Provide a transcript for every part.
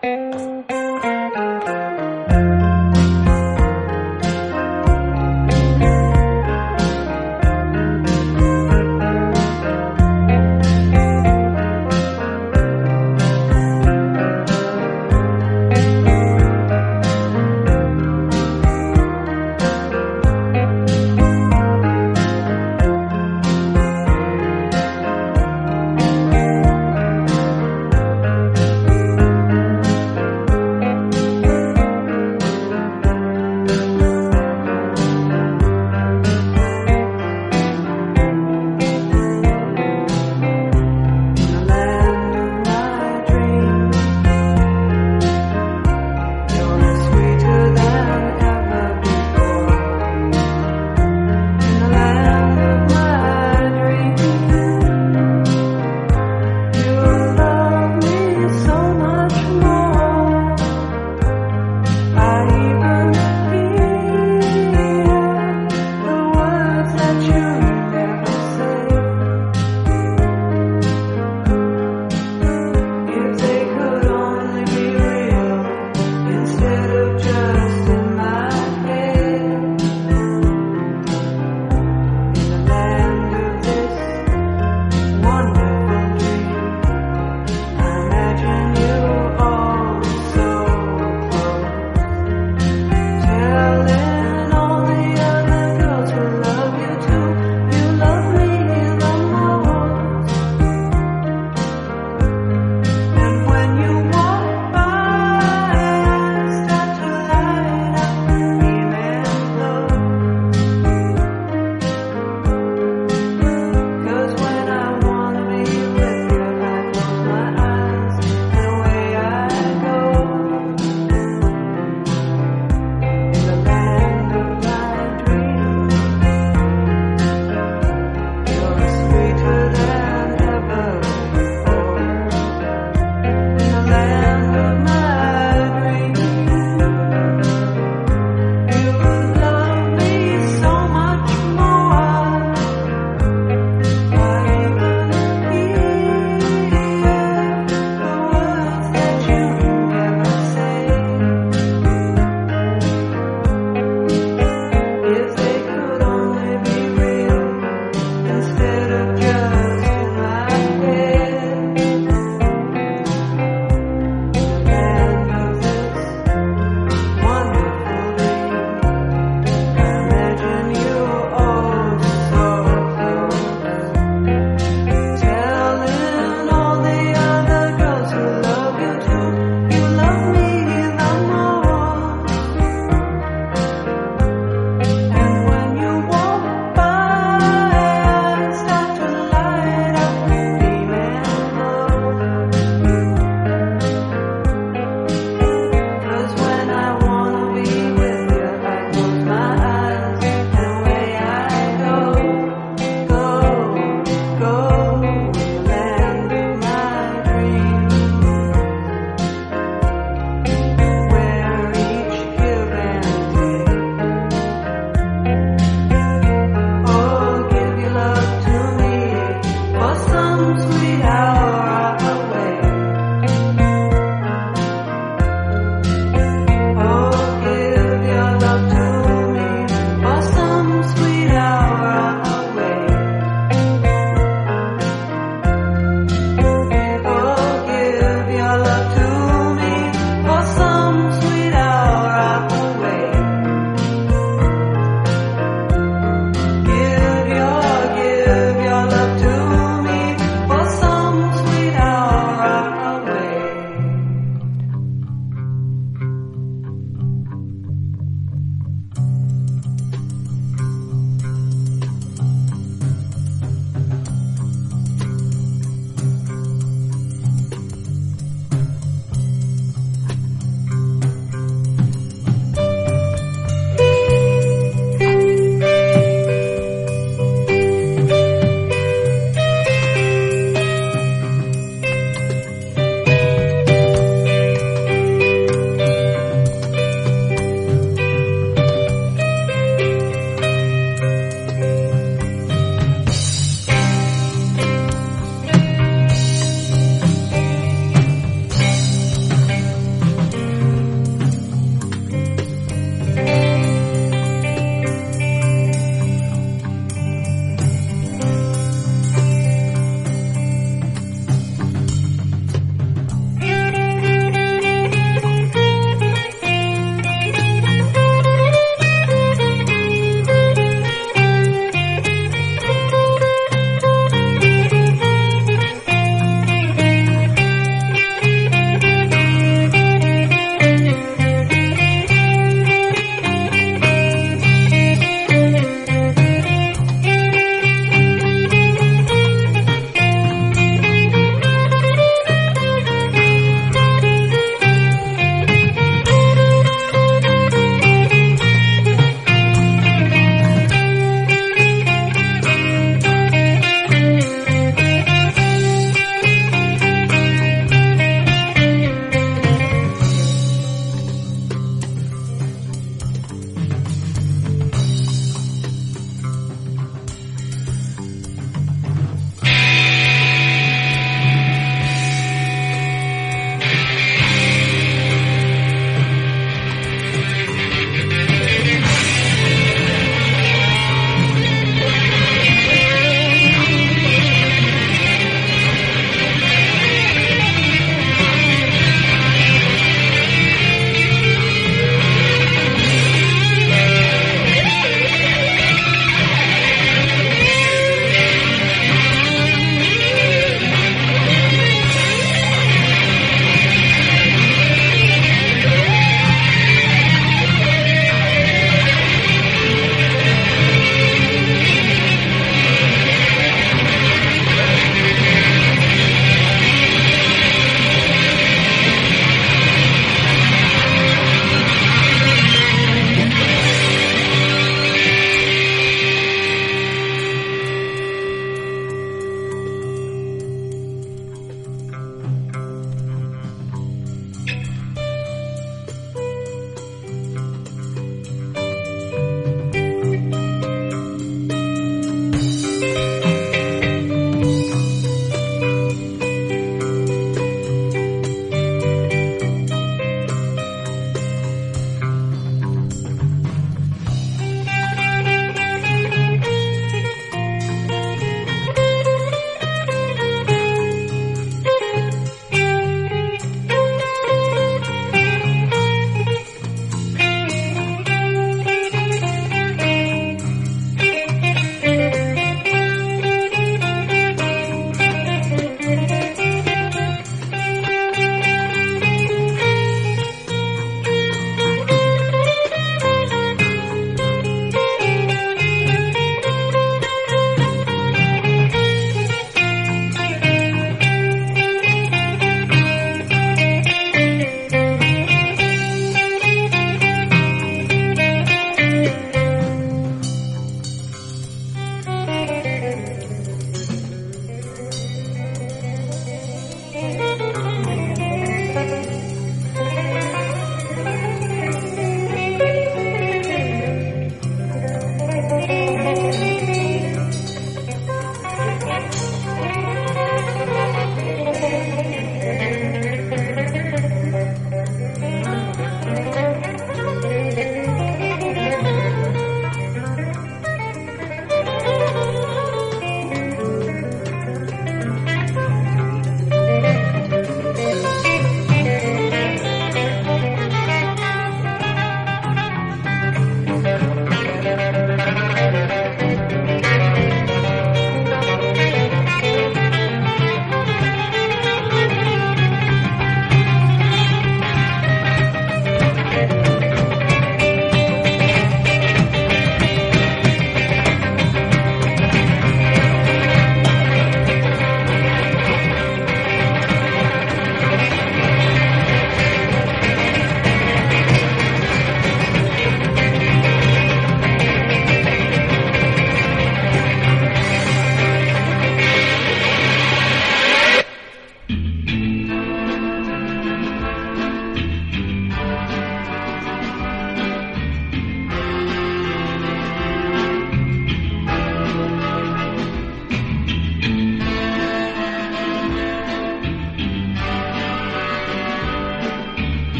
嗯。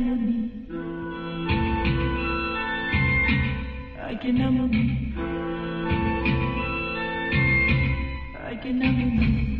Akinamuni. Akinamuni. Akinamuni.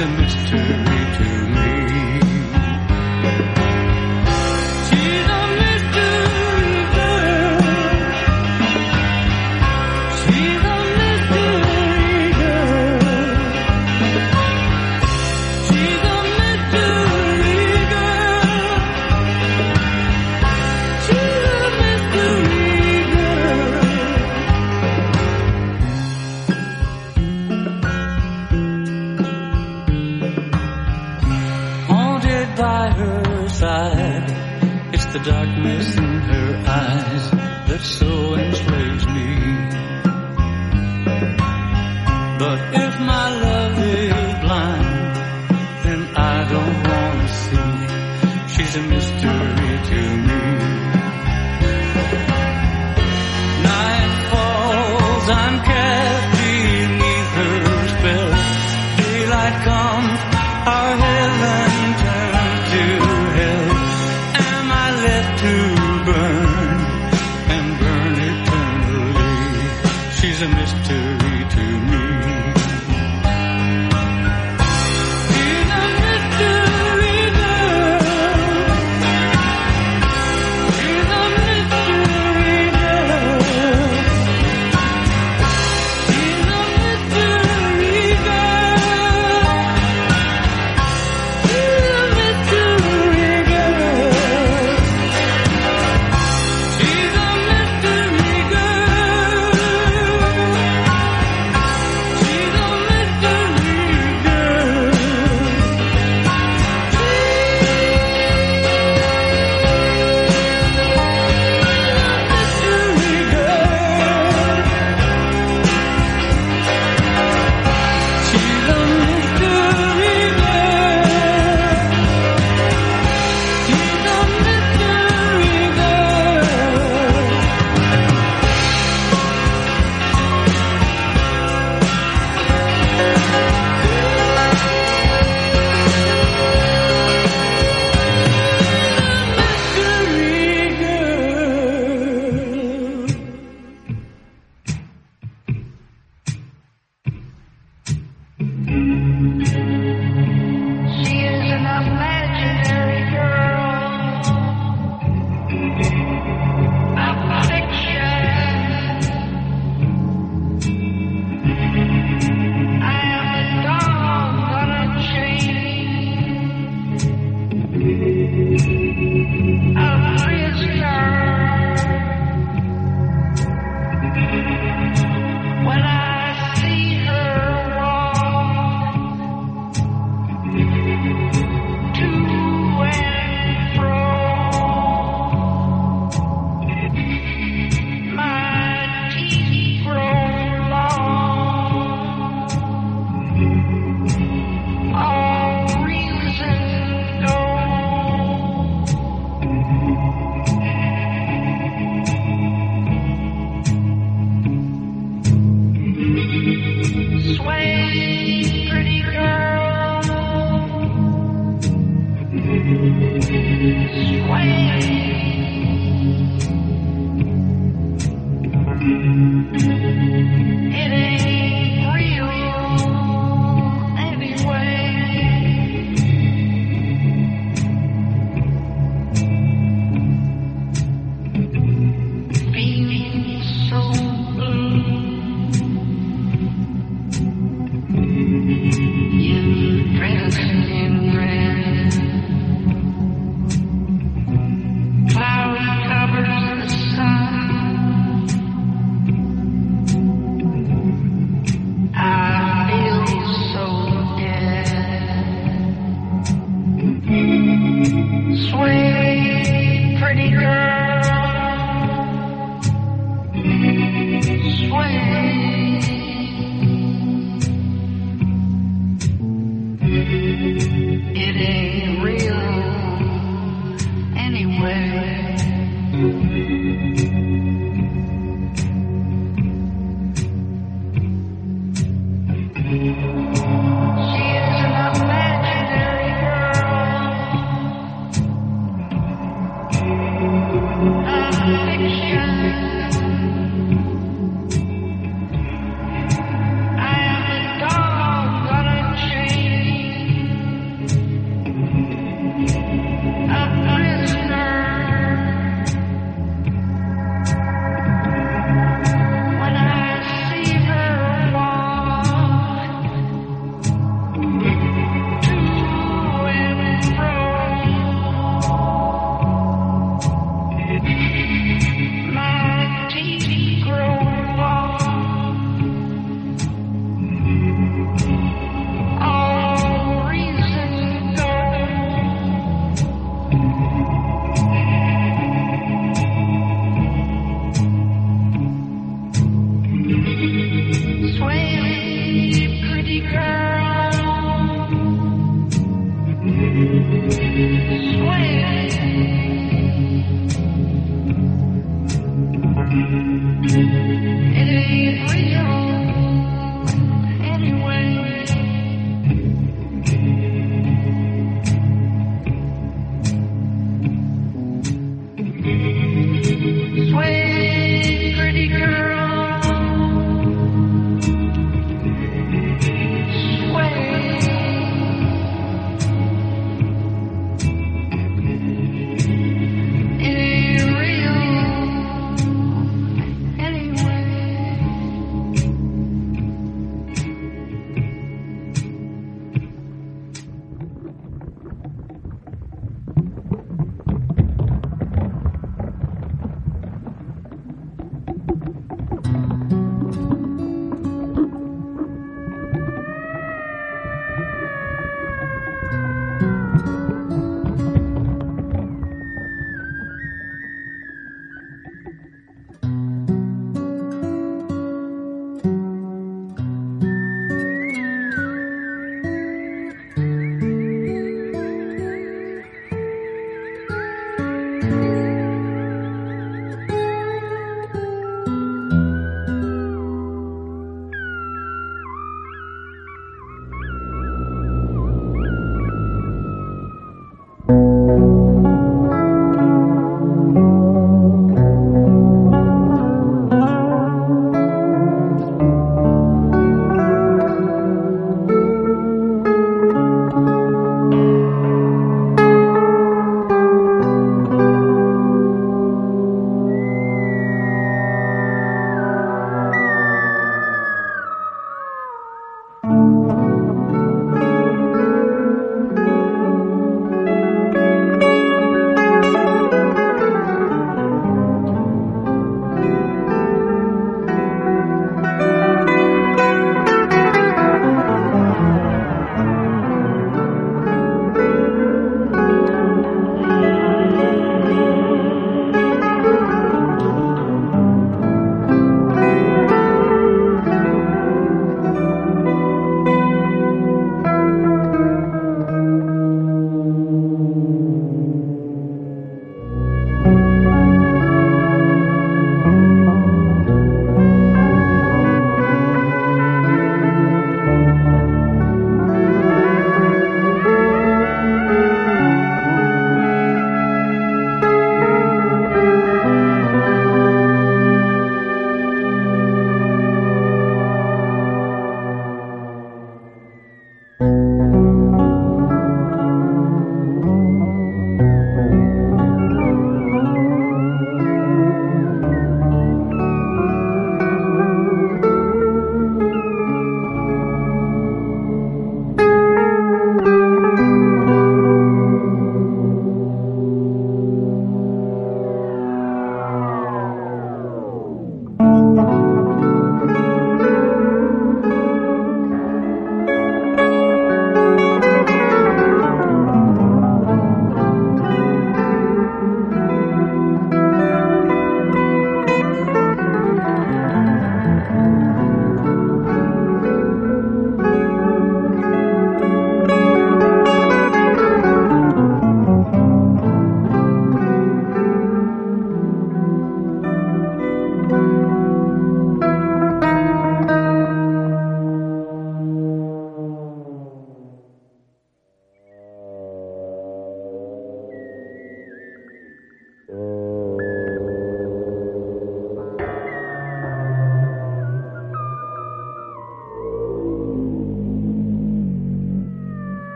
A mystery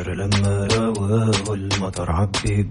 الشجر لما رواه المطر عبي